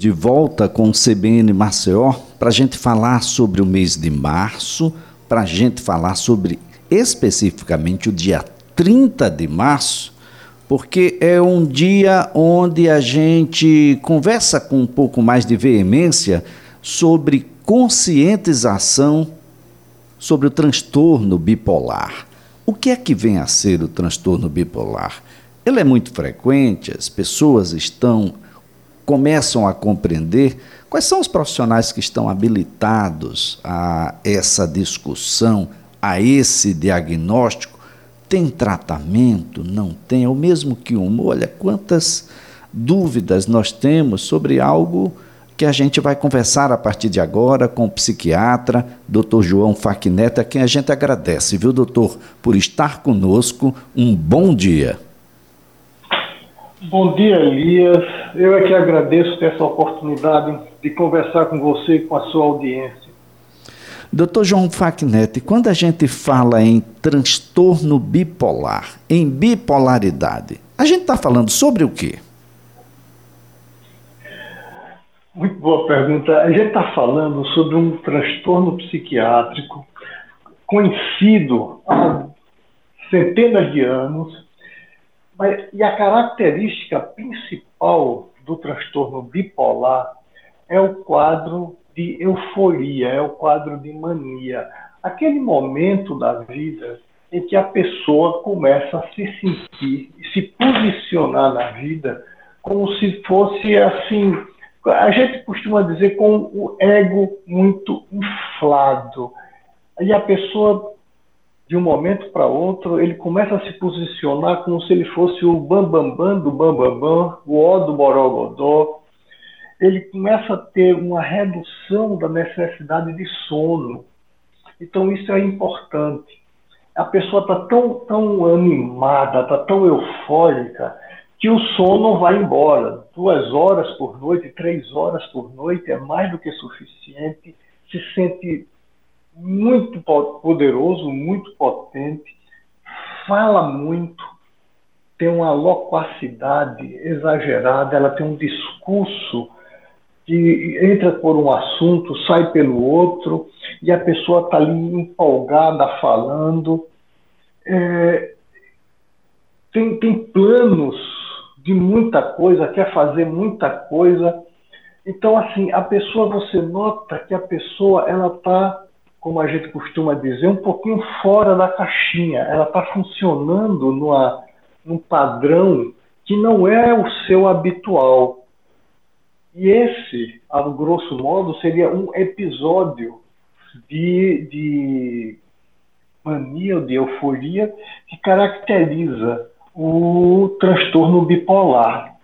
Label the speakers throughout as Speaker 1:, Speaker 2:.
Speaker 1: de volta com o CBN Maceió para a gente falar sobre o mês de março, para a gente falar sobre especificamente o dia 30 de março, porque é um dia onde a gente conversa com um pouco mais de veemência sobre conscientização sobre o transtorno bipolar. O que é que vem a ser o transtorno bipolar? Ele é muito frequente, as pessoas estão começam a compreender quais são os profissionais que estão habilitados a essa discussão, a esse diagnóstico. Tem tratamento? Não tem? É o mesmo que um. Olha, quantas dúvidas nós temos sobre algo que a gente vai conversar a partir de agora com o psiquiatra, Dr. João Faquineta, a quem a gente agradece, viu, doutor, por estar conosco. Um bom dia.
Speaker 2: Bom dia, Elias. Eu é que agradeço ter essa oportunidade de conversar com você e com a sua audiência.
Speaker 1: Doutor João Facnet, quando a gente fala em transtorno bipolar, em bipolaridade, a gente está falando sobre o quê?
Speaker 2: Muito boa pergunta. A gente está falando sobre um transtorno psiquiátrico conhecido há centenas de anos mas, e a característica principal do transtorno bipolar é o quadro de euforia, é o quadro de mania. Aquele momento da vida em que a pessoa começa a se sentir e se posicionar na vida como se fosse assim. A gente costuma dizer com o ego muito inflado. E a pessoa de um momento para outro, ele começa a se posicionar como se ele fosse o bambambam bam, bam do bambambam, bam, bam, o ó do borogodó. Ele começa a ter uma redução da necessidade de sono. Então, isso é importante. A pessoa está tão, tão animada, está tão eufórica, que o sono vai embora. Duas horas por noite, três horas por noite é mais do que suficiente. Se sente muito poderoso, muito potente, fala muito, tem uma loquacidade exagerada, ela tem um discurso que entra por um assunto, sai pelo outro, e a pessoa está ali empolgada falando. É, tem, tem planos de muita coisa, quer fazer muita coisa. Então, assim, a pessoa, você nota que a pessoa, ela está como a gente costuma dizer, um pouquinho fora da caixinha. Ela está funcionando numa, num padrão que não é o seu habitual. E esse, a grosso modo, seria um episódio de, de mania ou de euforia que caracteriza o transtorno bipolar.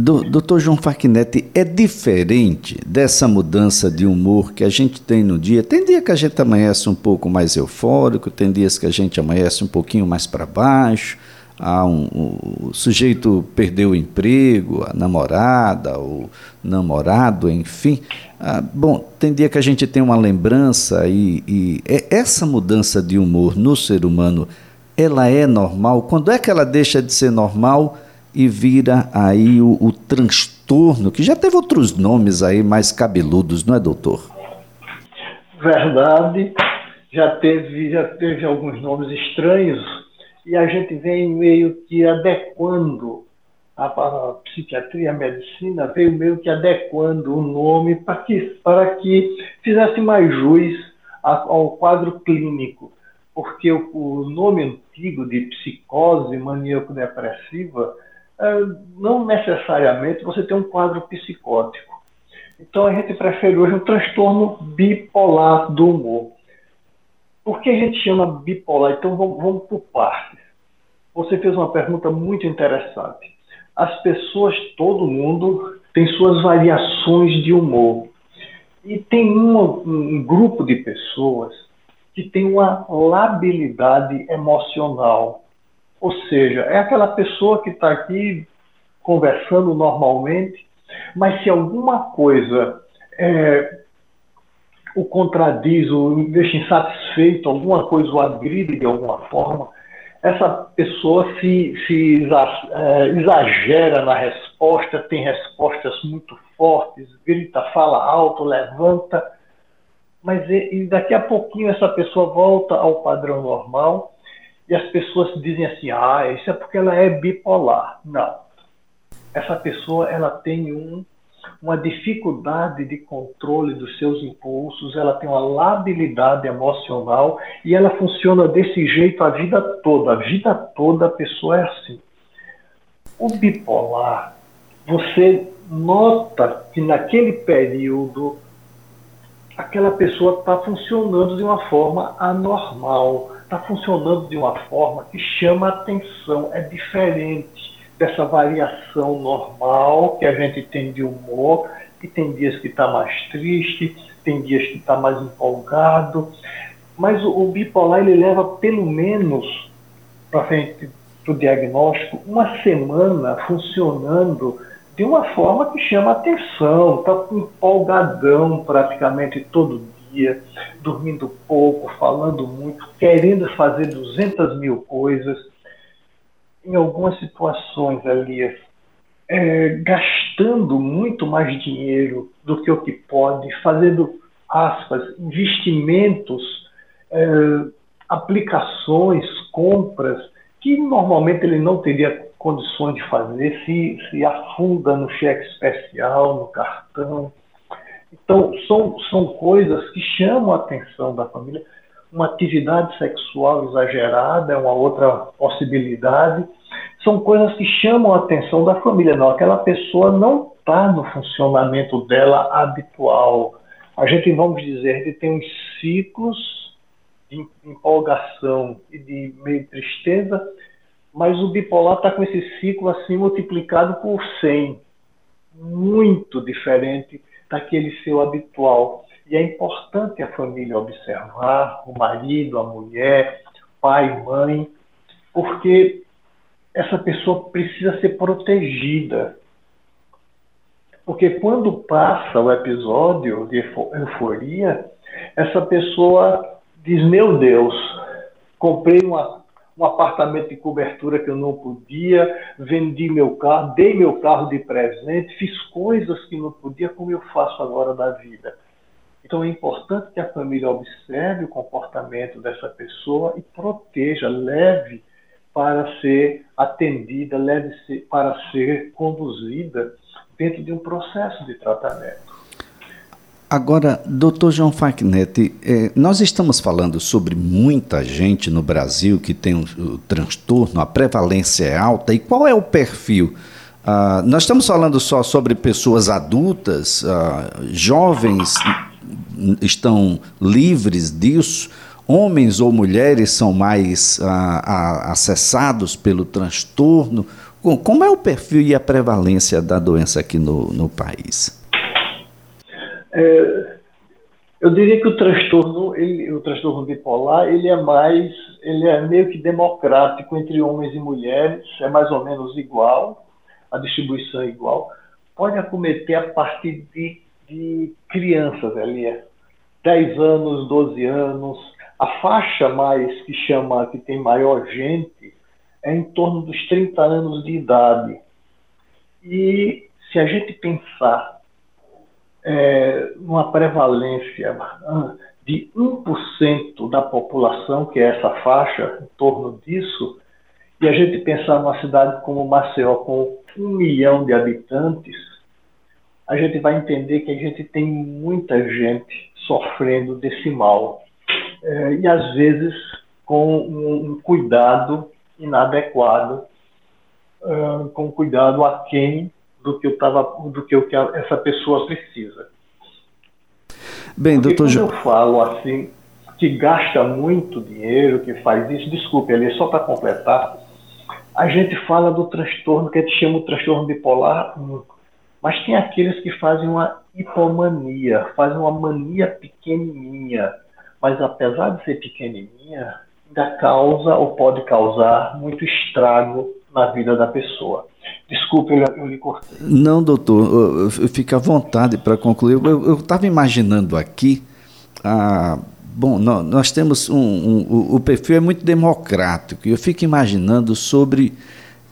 Speaker 1: Do, doutor João Facchinetti, é diferente dessa mudança de humor que a gente tem no dia? Tem dia que a gente amanhece um pouco mais eufórico, tem dias que a gente amanhece um pouquinho mais para baixo, ah, um, um, o sujeito perdeu o emprego, a namorada, o namorado, enfim. Ah, bom, tem dia que a gente tem uma lembrança e, e é, essa mudança de humor no ser humano, ela é normal? Quando é que ela deixa de ser normal? E vira aí o, o transtorno, que já teve outros nomes aí mais cabeludos, não é, doutor?
Speaker 2: Verdade, já teve, já teve alguns nomes estranhos e a gente vem meio que adequando a, a psiquiatria, a medicina veio meio que adequando o nome para que, para que fizesse mais jus ao quadro clínico, porque o, o nome antigo de psicose maníaco-depressiva não necessariamente você tem um quadro psicótico. Então a gente prefere hoje um transtorno bipolar do humor. Por que a gente chama bipolar? Então vamos, vamos por partes. Você fez uma pergunta muito interessante. As pessoas, todo mundo, tem suas variações de humor. E tem um, um grupo de pessoas que tem uma labilidade emocional. Ou seja, é aquela pessoa que está aqui conversando normalmente, mas se alguma coisa é, o contradiz, o deixa insatisfeito, alguma coisa o agride de alguma forma, essa pessoa se, se é, exagera na resposta, tem respostas muito fortes, grita, fala alto, levanta, mas e daqui a pouquinho essa pessoa volta ao padrão normal e as pessoas dizem assim, ah, isso é porque ela é bipolar. Não. Essa pessoa ela tem um uma dificuldade de controle dos seus impulsos, ela tem uma labilidade emocional e ela funciona desse jeito a vida toda. A vida toda a pessoa é assim. O bipolar, você nota que naquele período aquela pessoa está funcionando de uma forma anormal, está funcionando de uma forma que chama atenção, é diferente dessa variação normal que a gente tem de humor, que tem dias que está mais triste, tem dias que está mais empolgado, mas o, o, bipolar ele leva pelo menos para frente do diagnóstico uma semana funcionando de uma forma que chama atenção, está empolgadão praticamente todo dia, dormindo pouco, falando muito, querendo fazer 200 mil coisas em algumas situações, Elias, é, gastando muito mais dinheiro do que o que pode, fazendo, aspas, investimentos, é, aplicações, compras, que normalmente ele não teria condições de fazer, se, se afunda no cheque especial, no cartão. Então, são, são coisas que chamam a atenção da família. Uma atividade sexual exagerada é uma outra possibilidade são coisas que chamam a atenção da família. Não, aquela pessoa não está no funcionamento dela habitual. A gente, vamos dizer, a tem uns ciclos de empolgação e de meio tristeza, mas o bipolar está com esse ciclo assim multiplicado por 100, muito diferente daquele seu habitual. E é importante a família observar, o marido, a mulher, pai, mãe, porque essa pessoa precisa ser protegida. Porque quando passa o episódio de euforia, essa pessoa diz: Meu Deus, comprei uma, um apartamento de cobertura que eu não podia, vendi meu carro, dei meu carro de presente, fiz coisas que não podia, como eu faço agora da vida. Então é importante que a família observe o comportamento dessa pessoa e proteja, leve para ser atendida, leve-se para ser conduzida dentro de um processo de tratamento.
Speaker 1: Agora, doutor João Facnetti, eh, nós estamos falando sobre muita gente no Brasil que tem o, o transtorno, a prevalência é alta, e qual é o perfil? Ah, nós estamos falando só sobre pessoas adultas, ah, jovens estão livres disso, homens ou mulheres são mais ah, acessados pelo transtorno? Como é o perfil e a prevalência da doença aqui no, no país?
Speaker 2: É, eu diria que o transtorno, ele, o transtorno bipolar, ele é mais, ele é meio que democrático entre homens e mulheres, é mais ou menos igual, a distribuição é igual. Pode acometer a partir de, de crianças, ali, 10 anos, 12 anos, a faixa mais que chama, que tem maior gente, é em torno dos 30 anos de idade. E se a gente pensar é, numa prevalência de 1% da população, que é essa faixa, em torno disso, e a gente pensar numa cidade como Maceió, com um milhão de habitantes, a gente vai entender que a gente tem muita gente sofrendo desse mal. É, e às vezes com um, cuidado inadequado, uh, com um cuidado aquém do que, eu tava, do que, eu, que essa pessoa precisa.
Speaker 1: Bem, Porque doutor
Speaker 2: quando eu falo assim, que gasta muito dinheiro, que faz isso, desculpe, ali só para completar, a gente fala do transtorno que a gente chama de transtorno bipolar 1, mas tem aqueles que fazem uma hipomania, fazem uma mania pequenininha, mas apesar de ser pequenininha, ainda causa ou pode causar muito estrago na vida da pessoa. Desculpe, eu, lhe cortei.
Speaker 1: Não, doutor, fica à vontade para concluir. Eu estava imaginando aqui a Bom, nós temos um, um, o perfil é muito democrático e eu fico imaginando sobre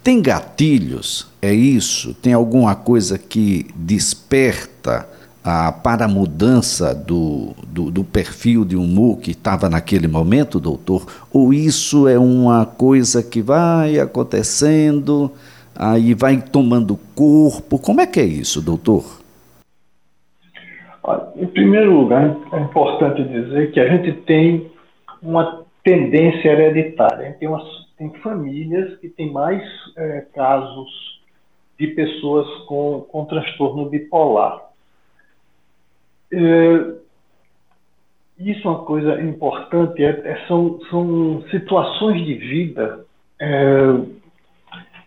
Speaker 1: tem gatilhos, é isso? Tem alguma coisa que desperta ah, para a mudança do, do, do perfil de humor que estava naquele momento, doutor? Ou isso é uma coisa que vai acontecendo, aí vai tomando corpo? Como é que é isso, doutor?
Speaker 2: Em primeiro lugar, é importante dizer que a gente tem uma tendência hereditária. Tem, umas, tem famílias que têm mais é, casos de pessoas com, com transtorno bipolar. É, isso é uma coisa importante, é, é, são, são situações de vida é,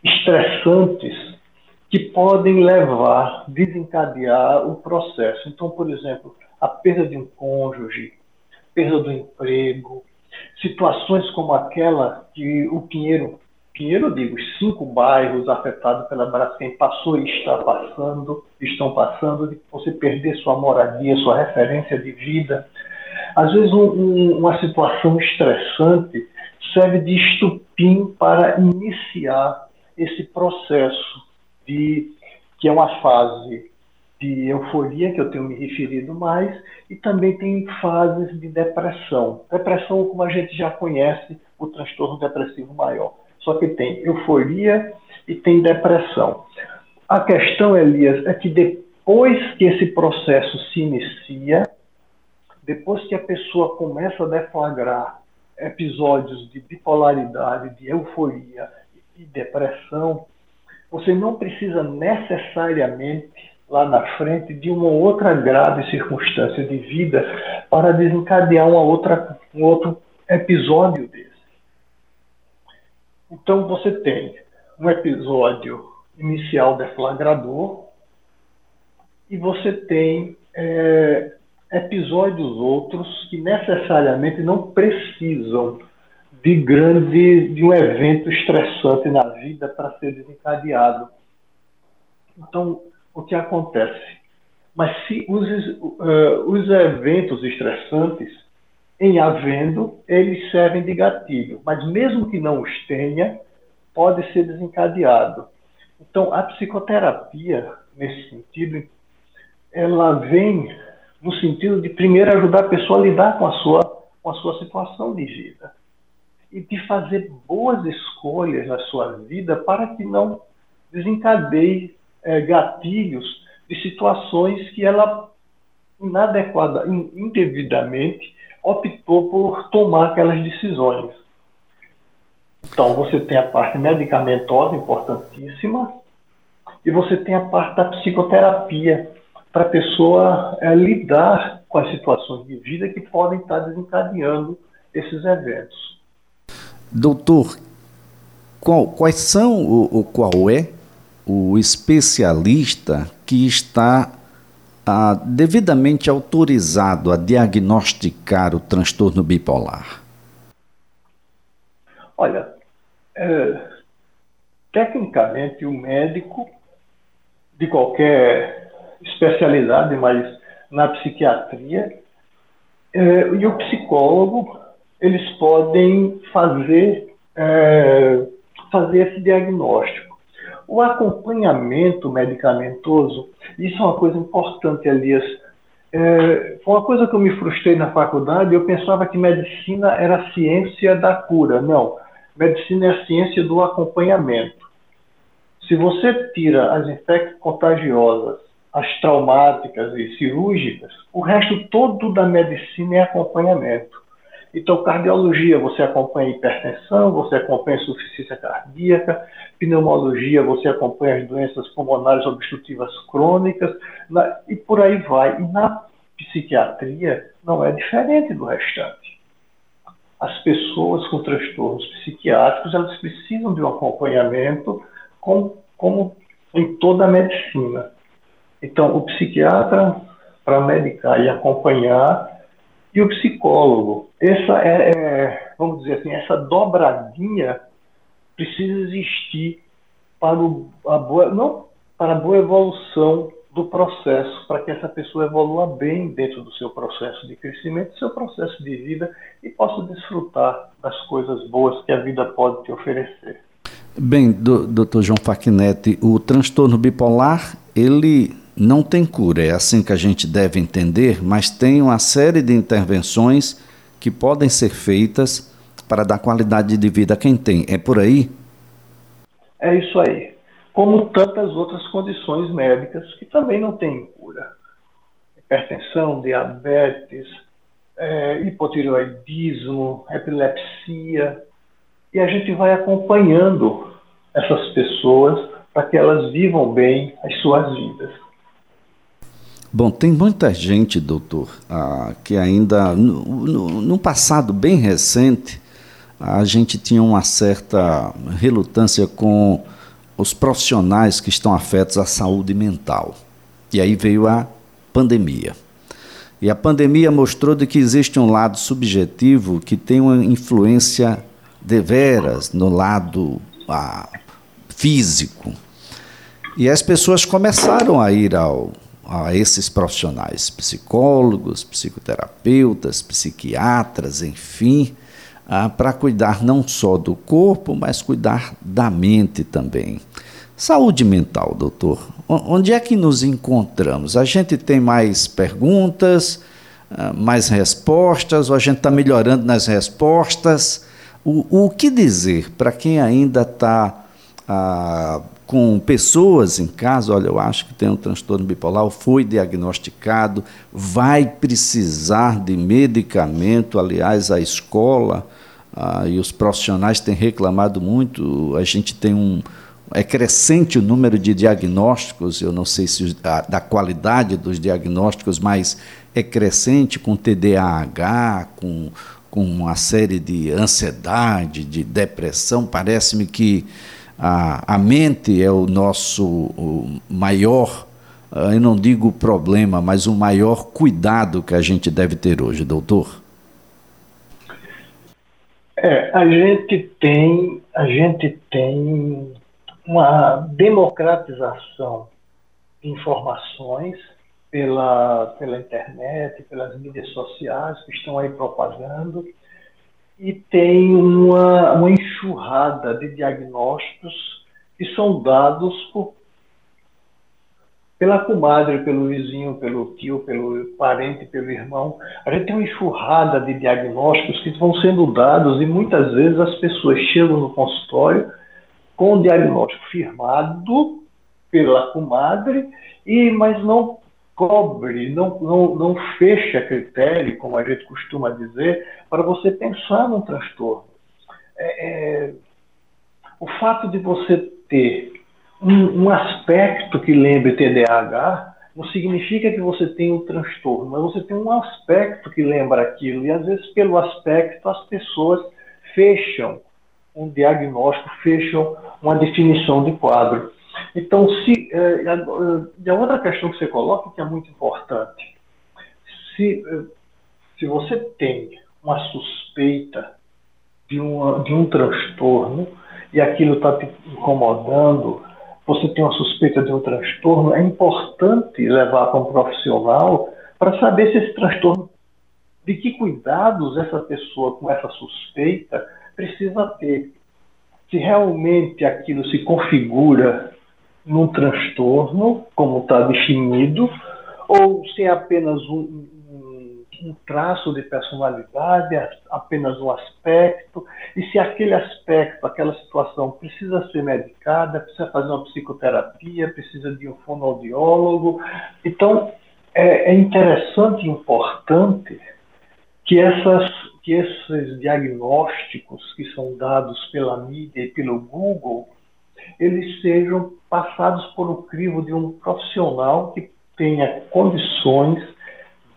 Speaker 2: estressantes que podem levar, desencadear o processo. Então, por exemplo, a perda de um cônjuge, perda do emprego, situações como aquela que o Pinheiro, Pinheiro digo, os cinco bairros afetados pela Braskem passou e está passando, estão passando, de você perder sua moradia, sua referência de vida. Às vezes um, um, uma situação estressante serve de estupim para iniciar esse processo de que é uma fase de euforia, que eu tenho me referido mais, e também tem fases de depressão. Depressão, como a gente já conhece, o transtorno depressivo maior. Só que tem euforia e tem depressão. A questão, Elias, é que depois que esse processo se inicia, depois que a pessoa começa a deflagrar episódios de bipolaridade, de euforia e depressão, você não precisa necessariamente lá na frente de uma outra grave circunstância de vida para desencadear uma outra, um outro episódio desse. Então você tem um episódio inicial deflagrador e você tem é, episódios outros que necessariamente não precisam de grande, de um evento estressante na vida para ser desencadeado. Então, o que acontece? Mas se os, uh, os eventos estressantes, em havendo, eles servem de gatilho, mas mesmo que não os tenha, pode ser desencadeado. Então, a psicoterapia, nesse sentido, ela vem no sentido de primeiro ajudar a pessoa a lidar com a sua, com a sua situação de vida e de fazer boas escolhas na sua vida para que não desencadeie é, gatilhos de situações que ela inadequada, indevidamente optou por tomar aquelas decisões. Então você tem a parte medicamentosa importantíssima e você tem a parte da psicoterapia para a pessoa é, lidar com as situações de vida que podem estar desencadeando esses eventos.
Speaker 1: Doutor, qual, quais são o, o, qual é o especialista que está ah, devidamente autorizado a diagnosticar o transtorno bipolar?
Speaker 2: Olha, é, tecnicamente o médico de qualquer especialidade, mas na psiquiatria, é, e o psicólogo eles podem fazer, é, fazer esse diagnóstico. O acompanhamento medicamentoso, isso é uma coisa importante, Elias. É, foi uma coisa que eu me frustrei na faculdade, eu pensava que medicina era a ciência da cura. Não, medicina é a ciência do acompanhamento. Se você tira as infecções contagiosas, as traumáticas e cirúrgicas, o resto todo da medicina é acompanhamento. Então, cardiologia, você acompanha hipertensão, você acompanha insuficiência cardíaca, pneumologia, você acompanha as doenças pulmonares obstrutivas crônicas, na, e por aí vai. E na psiquiatria não é diferente do restante. As pessoas com transtornos psiquiátricos, elas precisam de um acompanhamento como, como em toda a medicina. Então, o psiquiatra, para medicar e acompanhar, e o psicólogo. Essa é, é, vamos dizer assim, essa dobradinha precisa existir para o, a boa, não para a boa evolução do do processo para que essa pessoa evolua bem dentro do seu processo de crescimento, seu processo de vida e possa desfrutar das coisas boas que a vida pode te oferecer.
Speaker 1: Bem, doutor João Facchinetti, o transtorno bipolar, ele não tem cura, é assim que a gente deve entender, mas tem uma série de intervenções que podem ser feitas para dar qualidade de vida a quem tem. É por aí?
Speaker 2: É isso aí como tantas outras condições médicas que também não têm cura. Hipertensão, diabetes, é, hipotireoidismo, epilepsia. E a gente vai acompanhando essas pessoas para que elas vivam bem as suas vidas.
Speaker 1: Bom, tem muita gente, doutor, ah, que ainda, no, no, no, passado bem recente, a gente tinha uma certa relutância com os profissionais que estão afetos à saúde mental. E aí veio a pandemia. E a pandemia mostrou de que existe um lado subjetivo que tem uma influência deveras no lado ah, físico. E as pessoas começaram a ir ao, a esses profissionais, psicólogos, psicoterapeutas, psiquiatras, enfim, ah, para cuidar não só do corpo, mas cuidar da mente também. Saúde mental, doutor. Onde é que nos encontramos? A gente tem mais perguntas, ah, mais respostas, ou a gente está melhorando nas respostas? O, o que dizer para quem ainda está ah, com pessoas em casa? Olha, eu acho que tem um transtorno bipolar, foi diagnosticado, vai precisar de medicamento. Aliás, a escola ah, e os profissionais têm reclamado muito. A gente tem um. É crescente o número de diagnósticos, eu não sei se a, da qualidade dos diagnósticos, mas é crescente com TDAH, com, com uma série de ansiedade, de depressão. Parece-me que a, a mente é o nosso o maior, ah, eu não digo problema, mas o maior cuidado que a gente deve ter hoje, doutor.
Speaker 2: É, a gente tem, a gente tem uma democratização de informações pela, pela internet, pelas mídias sociais que estão aí propagando, e tem uma, uma enxurrada de diagnósticos que são dados por pela comadre, pelo vizinho, pelo tio, pelo parente, pelo irmão. A gente tem uma enxurrada de diagnósticos que vão sendo dados e muitas vezes as pessoas chegam no consultório com o diagnóstico firmado pela comadre, e, mas não cobre, não, não, não fecha critério, como a gente costuma dizer, para você pensar num transtorno. É, é, o fato de você ter um, um aspecto que lembre TDAH não significa que você tem um transtorno, mas você tem um aspecto que lembra aquilo. E às vezes, pelo aspecto, as pessoas fecham um diagnóstico, fecham uma definição de quadro. Então, se, é, a, outra questão que você coloca, que é muito importante, se, eh, se você tem uma suspeita de, de um transtorno e aquilo está te incomodando, você tem uma suspeita de um transtorno, é importante levar para um profissional para saber se esse transtorno, de que cuidados essa pessoa com essa suspeita precisa ter. Se realmente aquilo se configura num transtorno, como está definido, ou se é apenas um, um traço de personalidade, apenas um aspecto, e se aquele aspecto, aquela situação precisa ser medicada, precisa fazer uma psicoterapia, precisa de um fonoaudiólogo. Então, é, é interessante e importante que, essas, que esses diagnósticos que são dados pela mídia e pelo Google, eles sejam passados por um crivo de um profissional que tenha condições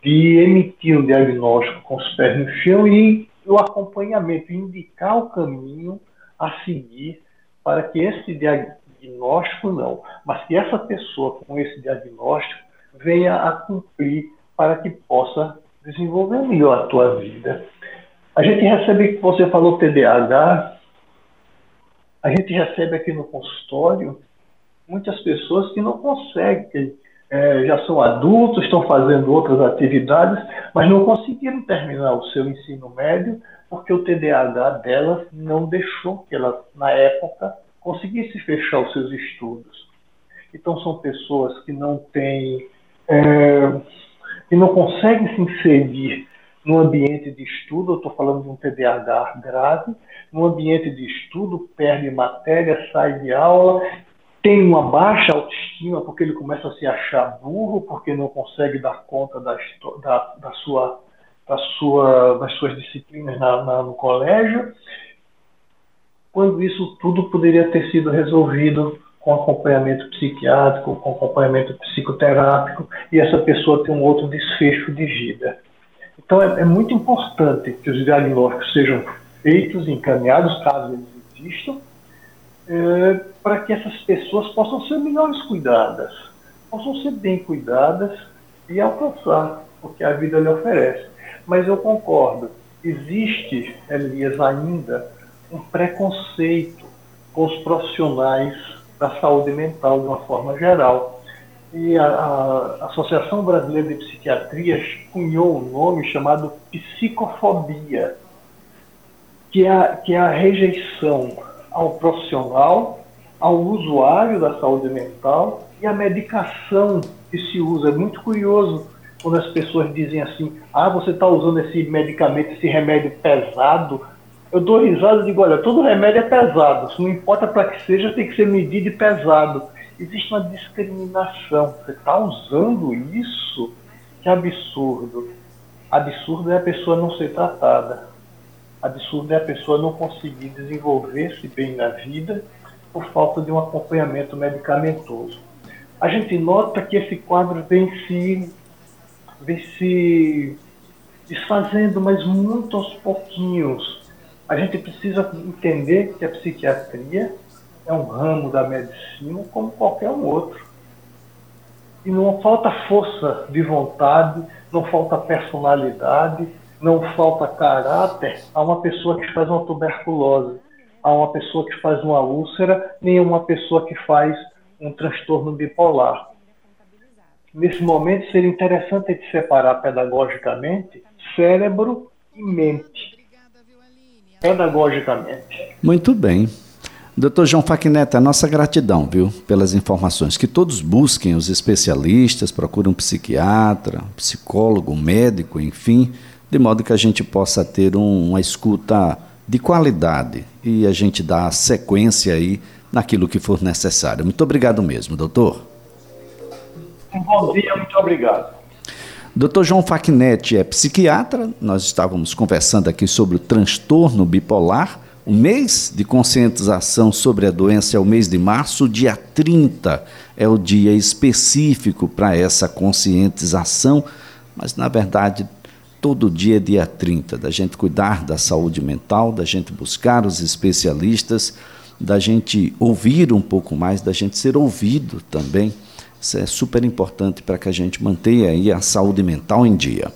Speaker 2: de emitir um diagnóstico com os pés no chão e o acompanhamento, indicar o caminho a seguir para que esse diagnóstico não, mas que essa pessoa com esse diagnóstico venha a cumprir para que possa desenvolver melhor a tua vida. A gente recebe, você falou TDAH, a gente recebe aqui no consultório muitas pessoas que não conseguem é, já são adultos, estão fazendo outras atividades, mas não conseguiram terminar o seu ensino médio porque o TDAH delas não deixou que ela, na época, conseguisse fechar os seus estudos. Então, são pessoas que não têm, é, que não conseguem se inserir no ambiente de estudo, eu estou falando de um TDAH grave, no ambiente de estudo, perde matéria, sai de aula, tem uma baixa autoestima porque ele começa a se achar burro, porque não consegue dar conta da, da, da sua, da sua, das suas disciplinas na, na, no colégio, quando isso tudo poderia ter sido resolvido com acompanhamento psiquiátrico, com acompanhamento psicoterápico, e essa pessoa tem um outro desfecho de vida. Então é, é muito importante que os diagnósticos sejam feitos, encaminhados, caso eles existam, é, para que essas pessoas possam ser melhores cuidadas, possam ser bem cuidadas e alcançar o que a vida lhe oferece. Mas eu concordo, existe, Elias, ainda um preconceito com os profissionais da saúde mental de uma forma geral. E a, a Associação Brasileira de Psiquiatria cunhou um nome chamado psicofobia, que é a, que é a rejeição ao profissional, ao usuário da saúde mental e à medicação que se usa. É muito curioso quando as pessoas dizem assim: ah, você está usando esse medicamento, esse remédio pesado. Eu dou risada e digo: olha, todo remédio é pesado, não importa para que seja, tem que ser medido e pesado. Existe uma discriminação. Você está usando isso? Que absurdo. Absurdo é a pessoa não ser tratada. Absurdo é a pessoa não conseguir desenvolver-se bem na vida por falta de um acompanhamento medicamentoso. A gente nota que esse quadro vem se, vem se desfazendo, mas muito aos pouquinhos. A gente precisa entender que a psiquiatria é um ramo da medicina como qualquer um outro. E não falta força de vontade, não falta personalidade, não falta caráter a uma pessoa que faz uma tuberculose, a uma pessoa que faz uma úlcera, nem a uma pessoa que faz um transtorno bipolar. Nesse momento, seria interessante de separar pedagogicamente cérebro e mente. Pedagogicamente.
Speaker 1: Muito bem. Doutor João Faquineta, nossa gratidão, viu, pelas informações. Que todos busquem os especialistas, procurem um psiquiatra, um psicólogo, um médico, enfim, de modo que a gente possa ter um, uma escuta de qualidade e a gente dar sequência aí naquilo que for necessário. Muito obrigado mesmo, doutor.
Speaker 2: Um bom dia, muito obrigado.
Speaker 1: Doutor João Facnetti é psiquiatra, nós estávamos conversando aqui sobre o transtorno bipolar. O mês de conscientização sobre a doença é o mês de março, dia 30 é o dia específico para essa conscientização, mas na verdade todo dia, dia 30, da gente cuidar da saúde mental, da gente buscar os especialistas, da gente ouvir um pouco mais, da gente ser ouvido também. Isso é super importante para que a gente mantenha aí a saúde mental em dia.